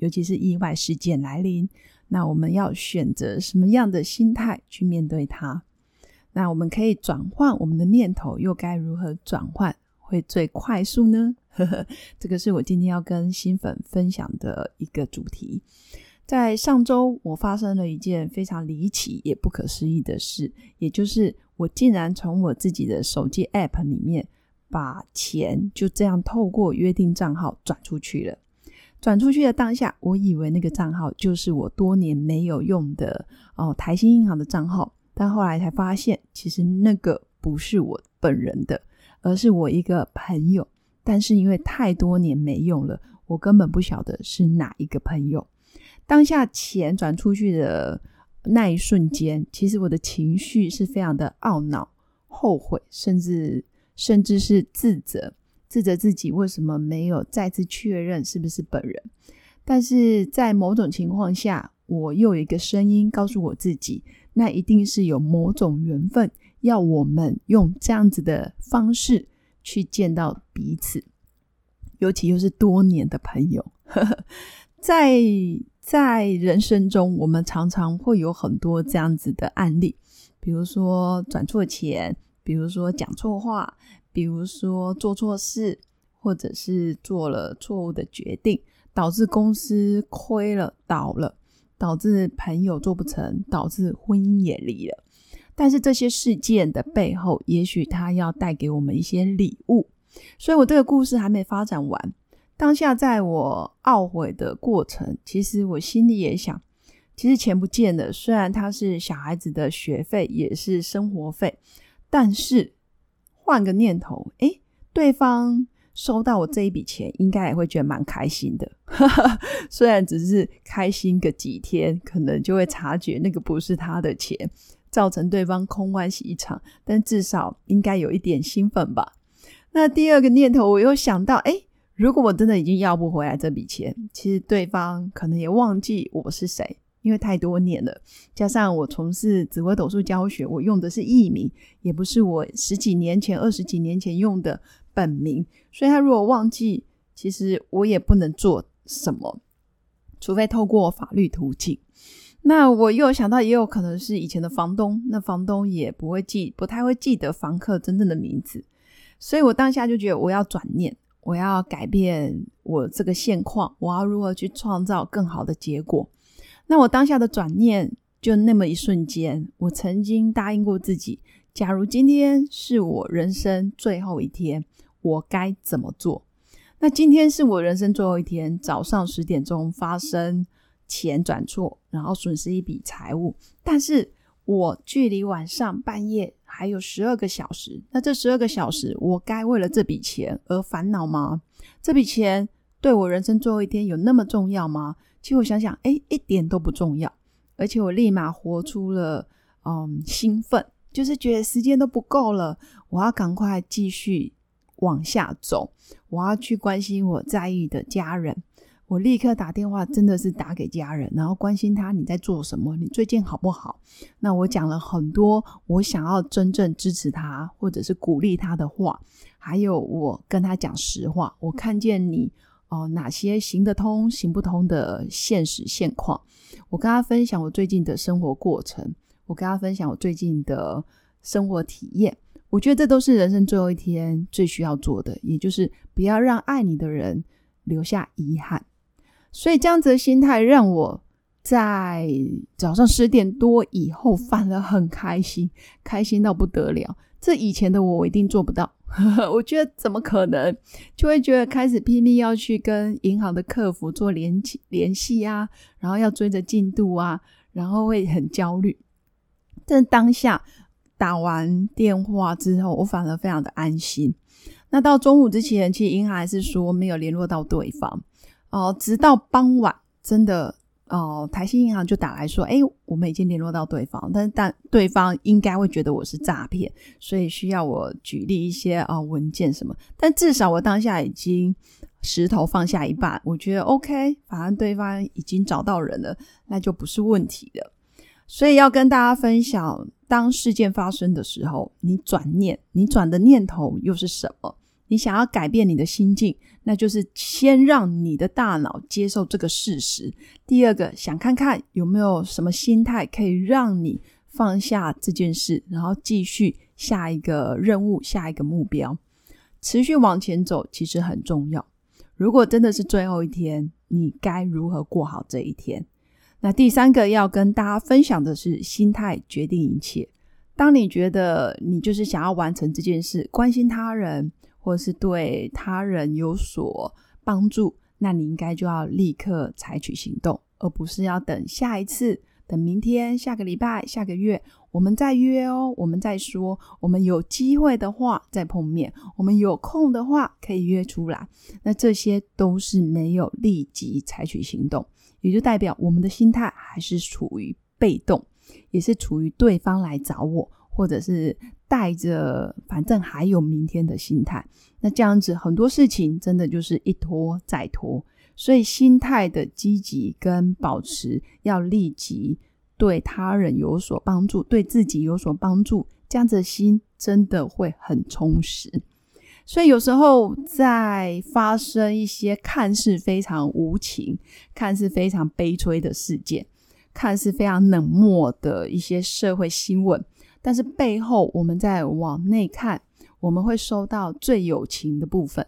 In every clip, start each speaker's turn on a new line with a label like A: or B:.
A: 尤其是意外事件来临，那我们要选择什么样的心态去面对它？那我们可以转换我们的念头，又该如何转换会最快速呢？呵呵，这个是我今天要跟新粉分享的一个主题。在上周，我发生了一件非常离奇也不可思议的事，也就是我竟然从我自己的手机 App 里面。把钱就这样透过约定账号转出去了。转出去的当下，我以为那个账号就是我多年没有用的哦台新银行的账号，但后来才发现，其实那个不是我本人的，而是我一个朋友。但是因为太多年没用了，我根本不晓得是哪一个朋友。当下钱转出去的那一瞬间，其实我的情绪是非常的懊恼、后悔，甚至。甚至是自责，自责自己为什么没有再次确认是不是本人。但是在某种情况下，我又有一个声音告诉我自己，那一定是有某种缘分，要我们用这样子的方式去见到彼此，尤其又是多年的朋友。在在人生中，我们常常会有很多这样子的案例，比如说转错钱。比如说讲错话，比如说做错事，或者是做了错误的决定，导致公司亏了、倒了，导致朋友做不成，导致婚姻也离了。但是这些事件的背后，也许他要带给我们一些礼物。所以我这个故事还没发展完，当下在我懊悔的过程，其实我心里也想，其实钱不见了，虽然它是小孩子的学费，也是生活费。但是换个念头，诶，对方收到我这一笔钱，应该也会觉得蛮开心的。虽然只是开心个几天，可能就会察觉那个不是他的钱，造成对方空欢喜一场。但至少应该有一点兴奋吧。那第二个念头，我又想到，诶，如果我真的已经要不回来这笔钱，其实对方可能也忘记我是谁。因为太多年了，加上我从事紫微斗数教学，我用的是艺名，也不是我十几年前、二十几年前用的本名，所以他如果忘记，其实我也不能做什么，除非透过法律途径。那我又想到，也有可能是以前的房东，那房东也不会记，不太会记得房客真正的名字，所以我当下就觉得我要转念，我要改变我这个现况，我要如何去创造更好的结果。那我当下的转念，就那么一瞬间，我曾经答应过自己，假如今天是我人生最后一天，我该怎么做？那今天是我人生最后一天，早上十点钟发生钱转错，然后损失一笔财物，但是我距离晚上半夜还有十二个小时，那这十二个小时，我该为了这笔钱而烦恼吗？这笔钱对我人生最后一天有那么重要吗？其实我想想，哎，一点都不重要，而且我立马活出了，嗯，兴奋，就是觉得时间都不够了，我要赶快继续往下走，我要去关心我在意的家人，我立刻打电话，真的是打给家人，然后关心他你在做什么，你最近好不好？那我讲了很多我想要真正支持他或者是鼓励他的话，还有我跟他讲实话，我看见你。哦，哪些行得通、行不通的现实现况？我跟他分享我最近的生活过程，我跟他分享我最近的生活体验。我觉得这都是人生最后一天最需要做的，也就是不要让爱你的人留下遗憾。所以这样子的心态让我在早上十点多以后 反而很开心，开心到不得了。这以前的我，我一定做不到。我觉得怎么可能？就会觉得开始拼命要去跟银行的客服做联系联系啊，然后要追着进度啊，然后会很焦虑。但当下打完电话之后，我反而非常的安心。那到中午之前，其实银行还是说没有联络到对方哦，直到傍晚真的哦，台新银行就打来说，哎，我们已经联络到对方，但是但对方应该会觉得我是诈骗，所以需要我举例一些啊文件什么。但至少我当下已经石头放下一半，我觉得 OK，反正对方已经找到人了，那就不是问题了。所以要跟大家分享，当事件发生的时候，你转念，你转的念头又是什么？你想要改变你的心境，那就是先让你的大脑接受这个事实。第二个，想看看有没有什么心态可以让你放下这件事，然后继续下一个任务、下一个目标，持续往前走，其实很重要。如果真的是最后一天，你该如何过好这一天？那第三个要跟大家分享的是，心态决定一切。当你觉得你就是想要完成这件事，关心他人，或是对他人有所帮助，那你应该就要立刻采取行动，而不是要等下一次、等明天、下个礼拜、下个月，我们再约哦，我们再说，我们有机会的话再碰面，我们有空的话可以约出来。那这些都是没有立即采取行动。也就代表我们的心态还是处于被动，也是处于对方来找我，或者是带着反正还有明天的心态。那这样子很多事情真的就是一拖再拖。所以心态的积极跟保持，要立即对他人有所帮助，对自己有所帮助，这样子的心真的会很充实。所以有时候在发生一些看似非常无情、看似非常悲催的事件，看似非常冷漠的一些社会新闻，但是背后我们在往内看，我们会收到最有情的部分。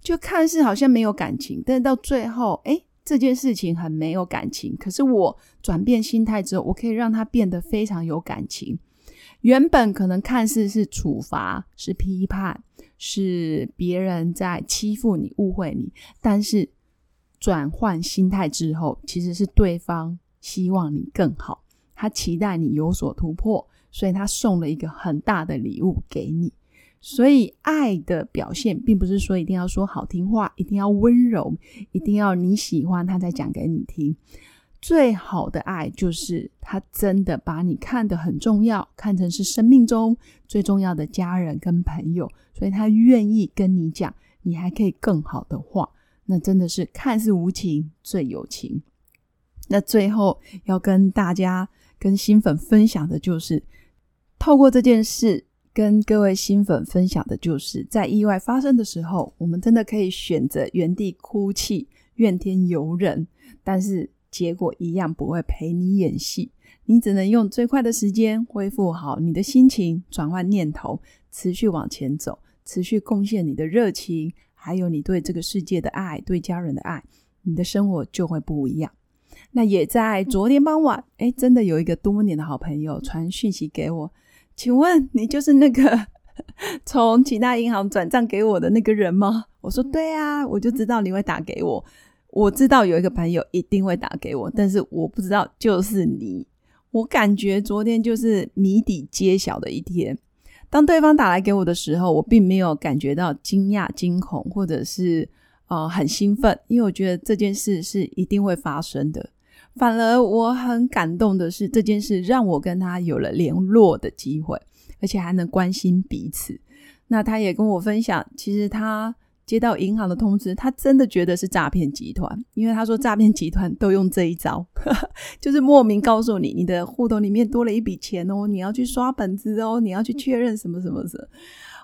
A: 就看似好像没有感情，但到最后，哎，这件事情很没有感情。可是我转变心态之后，我可以让它变得非常有感情。原本可能看似是处罚、是批判、是别人在欺负你、误会你，但是转换心态之后，其实是对方希望你更好，他期待你有所突破，所以他送了一个很大的礼物给你。所以爱的表现，并不是说一定要说好听话，一定要温柔，一定要你喜欢他才讲给你听。最好的爱就是他真的把你看得很重要，看成是生命中最重要的家人跟朋友，所以他愿意跟你讲，你还可以更好的话，那真的是看似无情最有情。那最后要跟大家、跟新粉分享的就是，透过这件事跟各位新粉分享的就是，在意外发生的时候，我们真的可以选择原地哭泣、怨天尤人，但是。结果一样不会陪你演戏，你只能用最快的时间恢复好你的心情，转换念头，持续往前走，持续贡献你的热情，还有你对这个世界的爱，对家人的爱，你的生活就会不一样。那也在昨天傍晚，哎，真的有一个多年的好朋友传讯息给我，请问你就是那个 从其他银行转账给我的那个人吗？我说对啊，我就知道你会打给我。我知道有一个朋友一定会打给我，但是我不知道就是你。我感觉昨天就是谜底揭晓的一天。当对方打来给我的时候，我并没有感觉到惊讶、惊恐，或者是呃很兴奋，因为我觉得这件事是一定会发生的。反而我很感动的是，这件事让我跟他有了联络的机会，而且还能关心彼此。那他也跟我分享，其实他。接到银行的通知，他真的觉得是诈骗集团，因为他说诈骗集团都用这一招，就是莫名告诉你你的户头里面多了一笔钱哦，你要去刷本子哦，你要去确认什么什么的，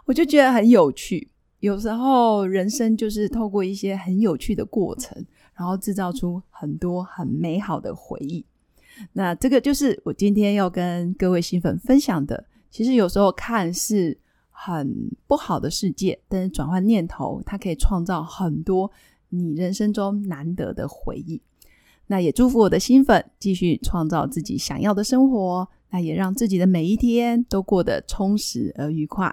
A: 我就觉得很有趣。有时候人生就是透过一些很有趣的过程，然后制造出很多很美好的回忆。那这个就是我今天要跟各位新粉分享的。其实有时候看似。很不好的世界，但是转换念头，它可以创造很多你人生中难得的回忆。那也祝福我的新粉继续创造自己想要的生活，那也让自己的每一天都过得充实而愉快。